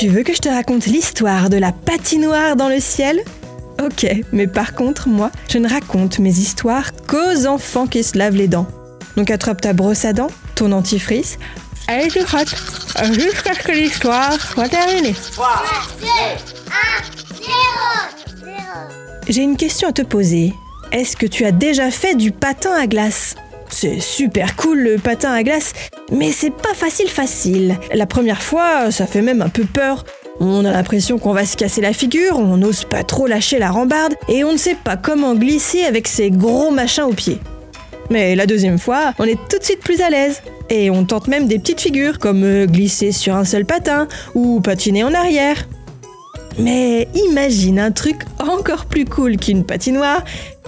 Tu veux que je te raconte l'histoire de la patinoire dans le ciel? Ok, mais par contre, moi, je ne raconte mes histoires qu'aux enfants qui se lavent les dents. Donc attrape ta brosse à dents, ton dentifrice, allez tu frottes, jusqu'à ce que l'histoire soit terminée. 3, 2, 1, 0, J'ai une question à te poser. Est-ce que tu as déjà fait du patin à glace? C'est super cool le patin à glace, mais c'est pas facile facile. La première fois, ça fait même un peu peur. On a l'impression qu'on va se casser la figure, on n'ose pas trop lâcher la rambarde, et on ne sait pas comment glisser avec ces gros machins aux pieds. Mais la deuxième fois, on est tout de suite plus à l'aise. Et on tente même des petites figures, comme euh, glisser sur un seul patin ou patiner en arrière. Mais imagine un truc encore plus cool qu'une patinoire,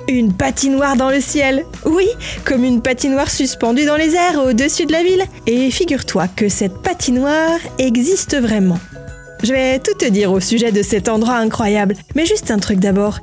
une patinoire dans le ciel. Oui, comme une patinoire suspendue dans les airs au-dessus de la ville. Et figure-toi que cette patinoire existe vraiment. Je vais tout te dire au sujet de cet endroit incroyable. Mais juste un truc d'abord.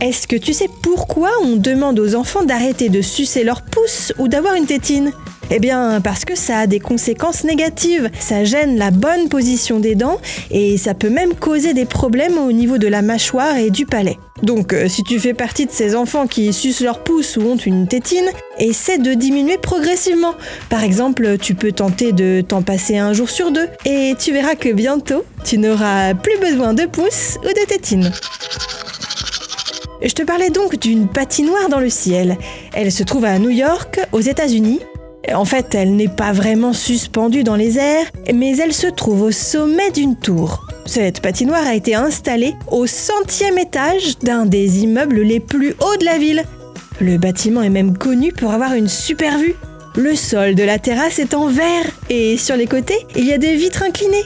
Est-ce que tu sais pourquoi on demande aux enfants d'arrêter de sucer leur pouce ou d'avoir une tétine? Eh bien, parce que ça a des conséquences négatives. Ça gêne la bonne position des dents et ça peut même causer des problèmes au niveau de la mâchoire et du palais. Donc, euh, si tu fais partie de ces enfants qui sucent leur pouce ou ont une tétine, essaie de diminuer progressivement. Par exemple, tu peux tenter de t'en passer un jour sur deux et tu verras que bientôt, tu n'auras plus besoin de pouce ou de tétine. Je te parlais donc d'une patinoire dans le ciel. Elle se trouve à New York, aux États-Unis, en fait, elle n'est pas vraiment suspendue dans les airs, mais elle se trouve au sommet d'une tour. Cette patinoire a été installée au centième étage d'un des immeubles les plus hauts de la ville. Le bâtiment est même connu pour avoir une super vue. Le sol de la terrasse est en verre et sur les côtés, il y a des vitres inclinées.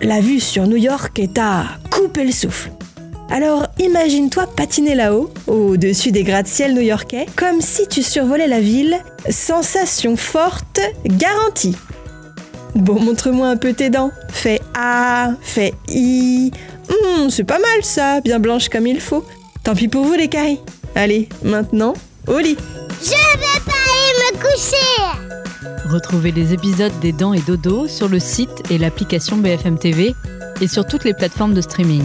La vue sur New York est à couper le souffle. Alors imagine-toi patiner là-haut, au-dessus des gratte-ciel new-yorkais, comme si tu survolais la ville. Sensation forte, garantie. Bon, montre-moi un peu tes dents. Fais A, fais I. Hum, c'est pas mal ça, bien blanche comme il faut. Tant pis pour vous les caries. Allez, maintenant, au lit. Je vais pas aller me coucher Retrouvez les épisodes des Dents et Dodo sur le site et l'application BFM TV et sur toutes les plateformes de streaming.